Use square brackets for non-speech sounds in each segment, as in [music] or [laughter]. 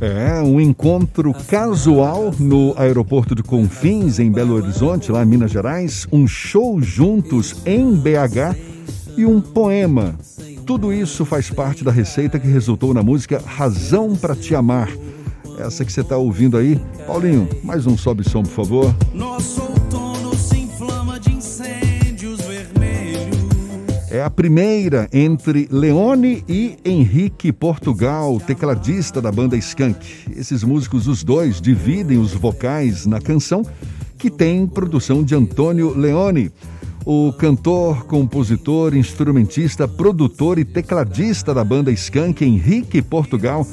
É, um encontro casual no aeroporto de Confins, em Belo Horizonte, lá em Minas Gerais, um show juntos em BH e um poema. Tudo isso faz parte da receita que resultou na música Razão para Te Amar. Essa que você está ouvindo aí. Paulinho, mais um sobe som, por favor. Nosso É a primeira entre Leone e Henrique Portugal, tecladista da banda Skank. Esses músicos, os dois, dividem os vocais na canção, que tem produção de Antônio Leone. O cantor, compositor, instrumentista, produtor e tecladista da banda Skank, Henrique Portugal,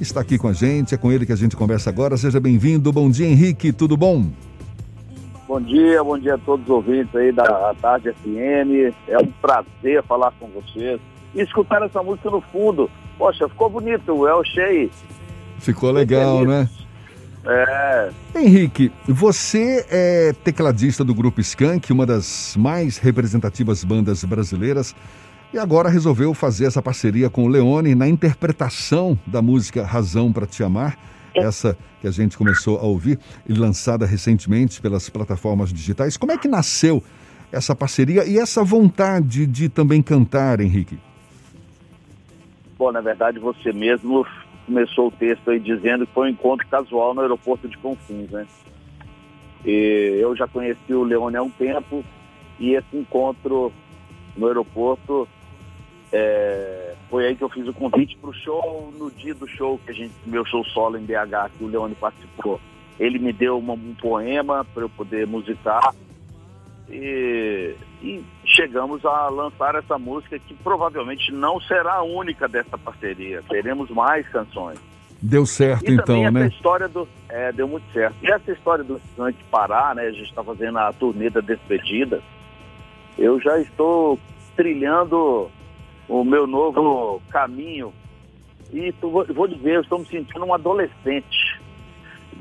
está aqui com a gente. É com ele que a gente conversa agora. Seja bem-vindo. Bom dia, Henrique. Tudo bom? Bom dia, bom dia a todos os ouvintes aí da Tarde FM. É um prazer falar com vocês e escutar essa música no fundo. Poxa, ficou bonito, o El Shea. Ficou legal, né? É, Henrique, você é tecladista do grupo Skank, uma das mais representativas bandas brasileiras, e agora resolveu fazer essa parceria com o Leone na interpretação da música Razão para Te Amar, essa que a gente começou a ouvir e lançada recentemente pelas plataformas digitais. Como é que nasceu essa parceria e essa vontade de também cantar, Henrique? bom, na verdade você mesmo começou o texto aí dizendo que foi um encontro casual no aeroporto de Confins, né? E eu já conheci o Leone há um tempo e esse encontro no aeroporto é, foi aí que eu fiz o convite para o show, no dia do show, que a gente, meu show solo em BH, que o Leone participou. Ele me deu uma- um poema para eu poder musicar e, e chegamos a lançar essa música que provavelmente não será a única dessa parceria. Teremos mais canções. Deu certo E então, né? história do. É, deu muito certo. E essa história do Skunk parar, né? A gente está fazendo a turnê da despedida. Eu já estou trilhando o meu novo caminho. E tu- vou, dizer, eu estou me sentindo um adolescente.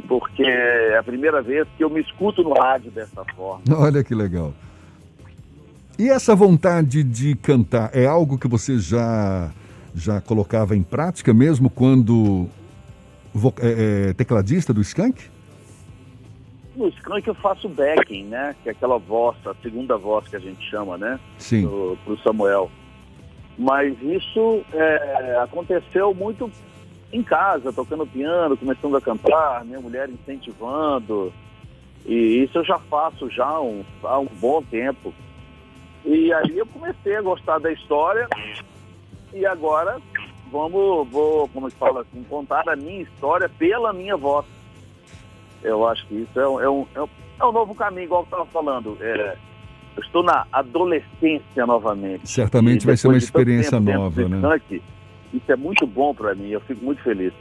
Porque é a primeira vez que eu me escuto no rádio dessa forma. [laughs] Olha que legal. E essa vontade de cantar é algo que você já já colocava em prática mesmo quando é, é, tecladista do Skank? No Skunk eu faço backing, né? Que é aquela voz, a segunda voz que a gente chama, né? Sim. pro, pro Samuel. Mas isso é, aconteceu muito em casa, tocando piano, começando a cantar, minha mulher incentivando. E isso eu já faço já há um, há um bom tempo. E aí eu comecei a gostar da história e agora vamos, vou, como se fala assim, contar a minha história pela minha voz. Eu acho que isso é um, é um, é um, é novo caminho, igual eu estava falando. É, eu estou na adolescência novamente. Certamente E vai ser uma experiência tempo nova, né? Skank, Isso é muito bom para mim, eu fico muito feliz.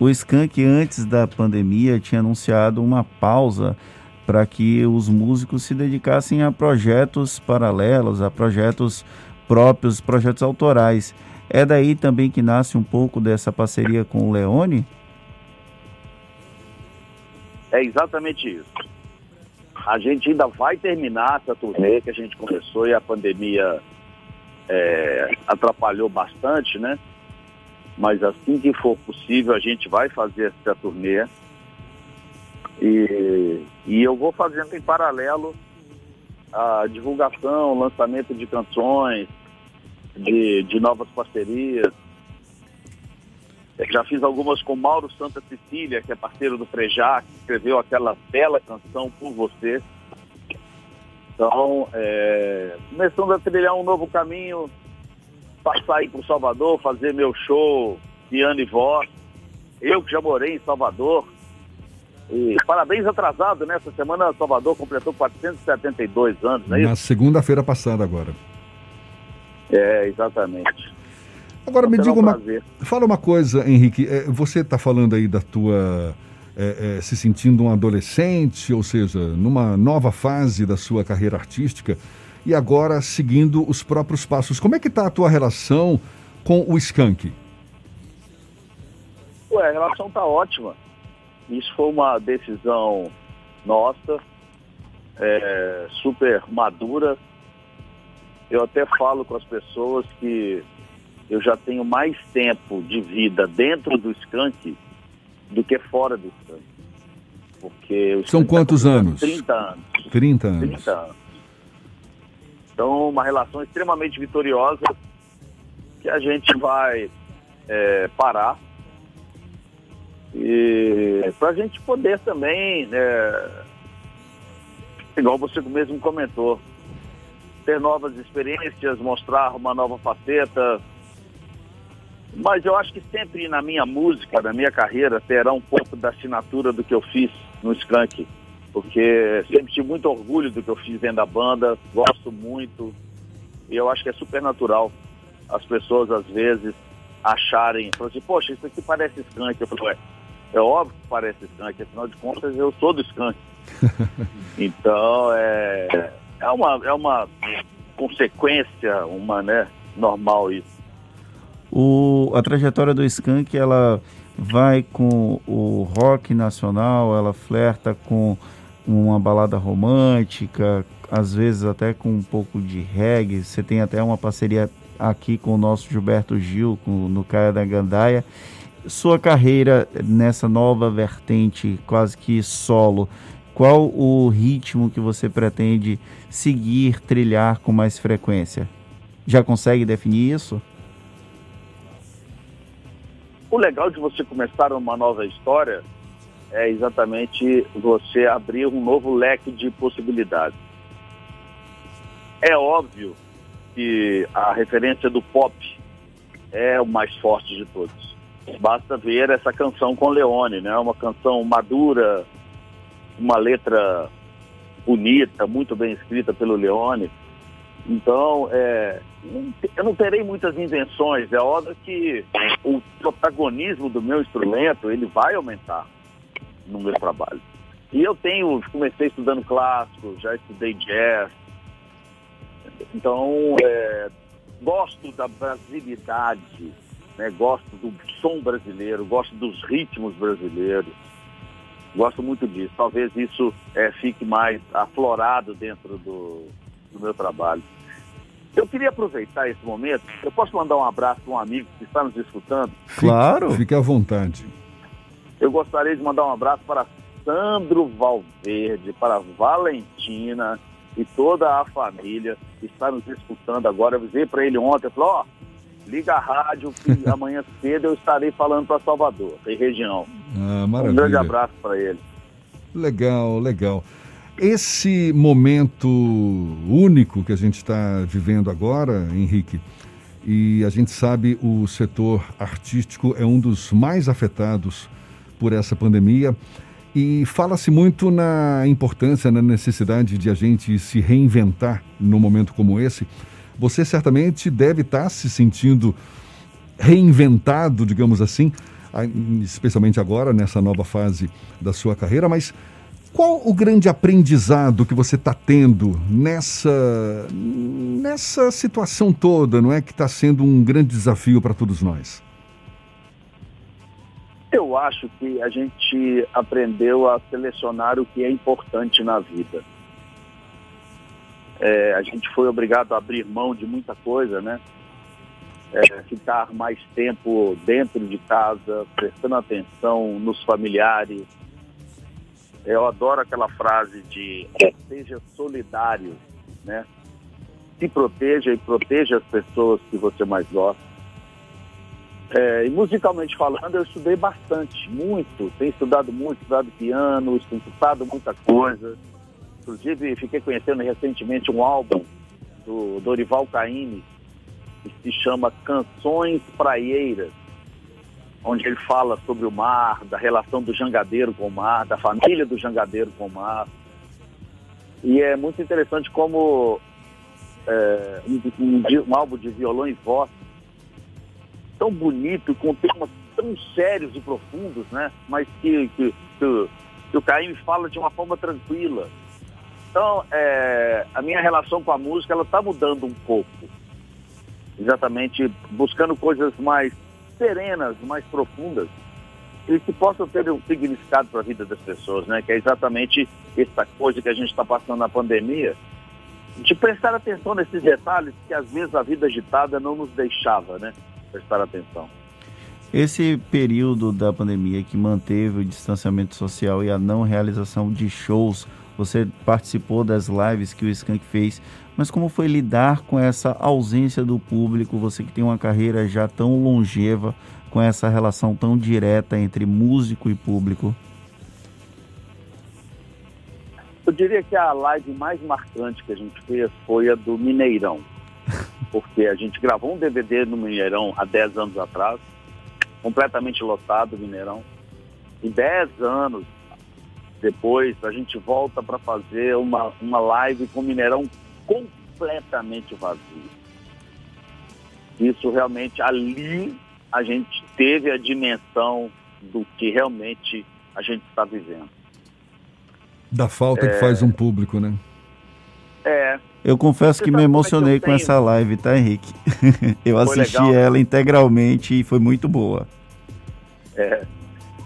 O Skank, antes da pandemia, tinha anunciado uma pausa para que os músicos se dedicassem a projetos paralelos, a projetos próprios, projetos autorais. É daí também que nasce um pouco dessa parceria com o Leone? É exatamente isso. A gente ainda vai terminar essa turnê que a gente começou e a pandemia é, atrapalhou bastante, né? Mas assim que for possível, a gente vai fazer essa turnê. E, e eu vou fazendo em paralelo a divulgação, lançamento de canções, de, de novas parcerias. Eu já fiz algumas com Mauro Santa Cecília, que é parceiro do Frejá, que escreveu aquela bela canção Por Você. Então, é, começando a trilhar um novo caminho, passar aí por Salvador, fazer meu show piano e voz. Eu que já morei em Salvador. E parabéns atrasado, né? Essa semana Salvador completou 472 anos, não é Na segunda-feira passada agora. É, exatamente. Agora me diga um uma, fala uma coisa, Henrique. É, Você está falando aí da tua é, é, se sentindo um adolescente, ou seja, numa nova fase da sua carreira artística e agora seguindo os próprios passos. Como é que está a tua relação com o Skank? Ué, a relação tá ótima. Isso foi uma decisão nossa, é, super madura. Eu até falo com as pessoas que eu já tenho mais tempo de vida dentro do skunk do que fora do skunk. Porque São tá quantos anos? 30 anos. 30 anos. 30 anos. Então, uma relação extremamente vitoriosa que a gente vai é, parar e para a gente poder também, né, igual você mesmo comentou, ter novas experiências, mostrar uma nova faceta. Mas eu acho que sempre na minha música, na minha carreira, terá um pouco da assinatura do que eu fiz no Skank. Porque sempre tive muito orgulho do que eu fiz dentro da banda, gosto muito. E eu acho que é super natural as pessoas, às vezes, acharem, falam assim, poxa, isso aqui parece Skank. Eu falo, ué, é óbvio que parece Skank, afinal de contas eu sou do Skank. [laughs] então, é, é, uma, é uma consequência, uma, né, normal isso. O, a trajetória do Skank, ela vai com o rock nacional, ela flerta com uma balada romântica, às vezes até com um pouco de reggae. Você tem até uma parceria aqui com o nosso Gilberto Gil, com, no Caia da Gandaia. Sua carreira nessa nova vertente, quase que solo, qual o ritmo que você pretende seguir, trilhar com mais frequência? Já consegue definir isso? O legal de você começar uma nova história é exatamente você abrir um novo leque de possibilidades. É óbvio que a referência do pop é o mais forte de todos. Basta ver essa canção com Leone, né? Uma canção madura, uma letra bonita, muito bem escrita pelo Leone. Então, é, eu não terei muitas invenções. É óbvio que o protagonismo do meu instrumento ele vai aumentar no meu trabalho. E eu tenho, comecei estudando clássico, já estudei jazz. Então, é, gosto da brasilidade, né? gosto do som brasileiro, gosto dos ritmos brasileiros. Gosto muito disso. Talvez isso é, fique mais aflorado dentro do, do meu trabalho. Eu queria aproveitar esse momento. Eu posso mandar um abraço para um amigo que está nos escutando? Claro. Fique à vontade. Eu gostaria de mandar um abraço para Sandro Valverde, para Valentina e toda a família que está nos escutando agora. Eu avisei para ele ontem, eu falei, ó, liga a rádio que [laughs] amanhã cedo eu estarei falando para Salvador e região. Ah, Um maravilha. grande abraço para ele. Legal, legal. Esse momento único que a gente está vivendo agora, Henrique, e a gente sabe o setor artístico é um dos mais afetados por essa pandemia. E fala-se muito na importância, na necessidade de a gente se reinventar num momento como esse. Você certamente deve estar se sentindo reinventado, digamos assim, especialmente agora, nessa nova fase da sua carreira, mas qual o grande aprendizado que você está tendo nessa, nessa situação toda, não é? Que está sendo um grande desafio para todos nós. Eu acho que a gente aprendeu a selecionar o que é importante na vida. É, a gente foi obrigado a abrir mão de muita coisa, né? É, ficar mais tempo dentro de casa, prestando atenção nos familiares. Eu adoro aquela frase de seja solidário, né? Se proteja e proteja as pessoas que você mais gosta. É, e musicalmente falando, eu estudei bastante, muito. Tenho estudado muito, estudado piano, escutado muita coisa. Inclusive, fiquei conhecendo recentemente um álbum do Dorival Caymmi, que se chama Canções Praieiras, onde ele fala sobre o mar, da relação do jangadeiro com o mar, da família do jangadeiro com o mar. E é muito interessante como é, um, um, um álbum de violão e voz tão bonito, com temas tão sérios e profundos, né? Mas que, que, que, que o Caim fala de uma forma tranquila. Então, é, a minha relação com a música, ela está mudando um pouco. Exatamente, buscando coisas mais serenas, mais profundas, e que possam ter um significado para a vida das pessoas, né? Que é exatamente essa coisa que a gente está passando na pandemia, de prestar atenção nesses detalhes que às vezes a vida agitada não nos deixava, né? prestar atenção. Esse período da pandemia que manteve o distanciamento social e a não realização de shows, você participou das lives que o Skank fez, mas como foi lidar com essa ausência do público? Você que tem uma carreira já tão longeva, com essa relação tão direta entre músico e público? Eu diria que a live mais marcante que a gente fez foi a do Mineirão. [laughs] Porque a gente gravou um DVD no Mineirão há 10 anos atrás, completamente lotado o Mineirão. E 10 anos depois, a gente volta para fazer uma, uma live com o Mineirão completamente vazio. Isso realmente, ali, a gente teve a dimensão do que realmente a gente está vivendo. Da falta é... que faz um público, né? É. Eu confesso Você que me é emocionei com essa live, tá, Henrique? [laughs] eu foi assisti legal, ela né? integralmente e foi muito boa. É.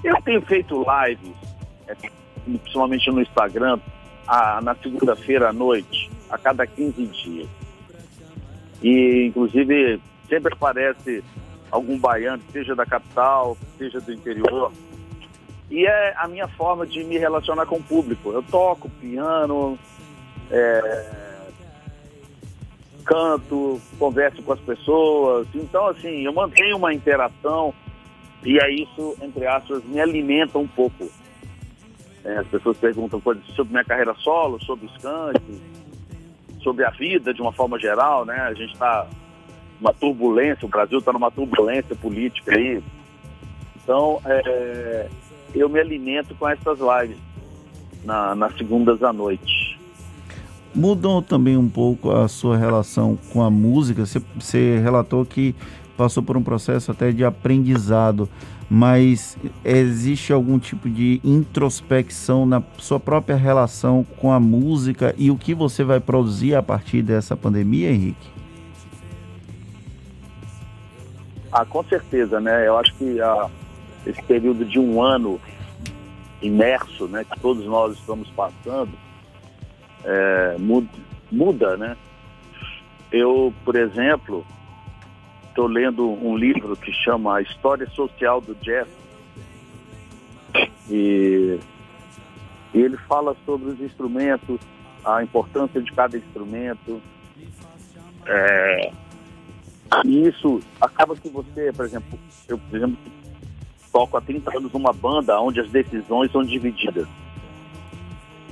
Eu tenho feito lives, é, principalmente no Instagram, a, na segunda-feira à noite, a cada 15 dias. E, inclusive, sempre aparece algum baiano, seja da capital, seja do interior. E é a minha forma de me relacionar com o público. Eu toco piano, é, canto, converso com as pessoas. Então, assim, eu mantenho uma interação e é isso, entre aspas, me alimenta um pouco. É, as pessoas perguntam coisas sobre minha carreira solo, sobre o Skank, sobre a vida de uma forma geral, né? A gente está numa turbulência, o Brasil está numa turbulência política aí. Então, é, eu me alimento com essas lives na, nas segundas à noite. Mudou também um pouco a sua relação com a música? Você relatou que passou por um processo até de aprendizado, mas existe algum tipo de introspecção na sua própria relação com a música e o que você vai produzir a partir dessa pandemia, Henrique? Ah, com certeza, né? Eu acho que ah, esse período de um ano imerso, né, que todos nós estamos passando, é, muda, muda, né? Eu, por exemplo, estou lendo um livro que chama A História Social do Jazz. E, e ele fala sobre os instrumentos, a importância de cada instrumento. É, e isso acaba que você, por exemplo, eu, por exemplo, toco há 30 anos numa banda onde as decisões são divididas.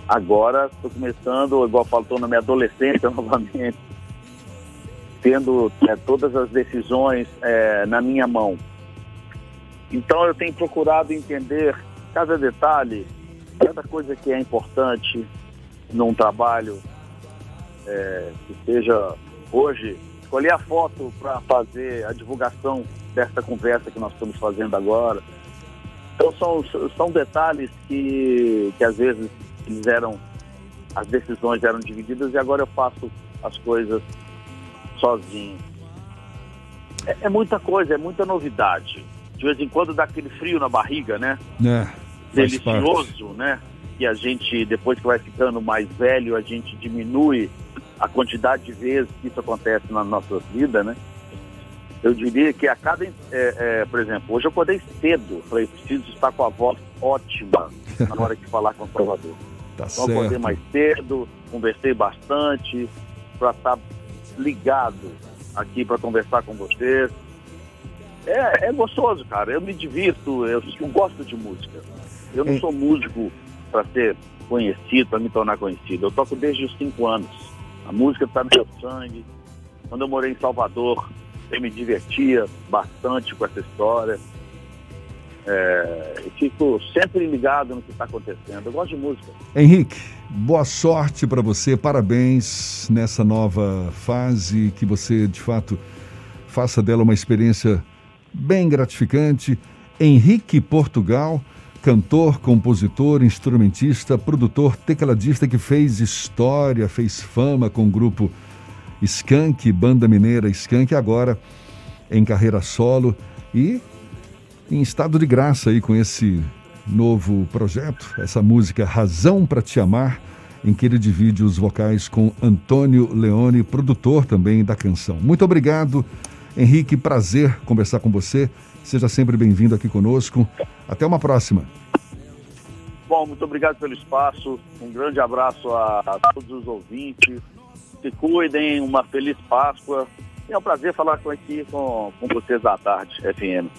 Agora estou começando, igual faltou na minha adolescência [laughs] novamente, tendo é, todas as decisões é, na minha mão. Então eu tenho procurado entender cada detalhe, cada coisa que é importante num trabalho, é, que seja hoje, escolher a foto para fazer a divulgação dessa conversa que nós estamos fazendo agora. Então são, são detalhes que, que às vezes fizeram, as decisões eram divididas e agora eu faço as coisas sozinho. É, é, muita coisa, é muita novidade. De vez em quando dá aquele frio na barriga, né? É, Delicioso, né? E a gente, depois que vai ficando mais velho, a gente diminui a quantidade de vezes que isso acontece na nossa vida, né? Eu diria que a cada, é, é, por exemplo, hoje eu acordei cedo, falei, preciso estar com a voz ótima [laughs] na hora de falar com o Salvador. Tá então certo. acordei mais cedo, conversei bastante, para estar ligado aqui para conversar com vocês. É, é gostoso, cara. Eu me divirto, eu, eu gosto de música. Eu não sou músico para ser conhecido, para me tornar conhecido. Eu toco desde os cinco anos. A música está no meu sangue. Quando eu morei em Salvador, eu me divertia bastante com essa história. É, fico sempre ligado no que está acontecendo. Eu gosto de música. Henrique, boa sorte para você, parabéns nessa nova fase, que você de fato faça dela uma experiência bem gratificante. Henrique Portugal, cantor, compositor, instrumentista, produtor, tecladista que fez história, fez fama com o grupo Skank, banda mineira Skank, agora em carreira solo e em estado de graça aí com esse novo projeto, essa música Razão para Te Amar, em que ele divide os vocais com Antônio Leone, produtor também da canção. Muito obrigado, Henrique, prazer conversar com você. Seja sempre bem-vindo aqui conosco. Até uma próxima. Bom, muito obrigado pelo espaço. Um grande abraço a, todos os ouvintes. Se cuidem, uma feliz Páscoa. É um prazer falar com aqui com, com vocês à tarde, FM.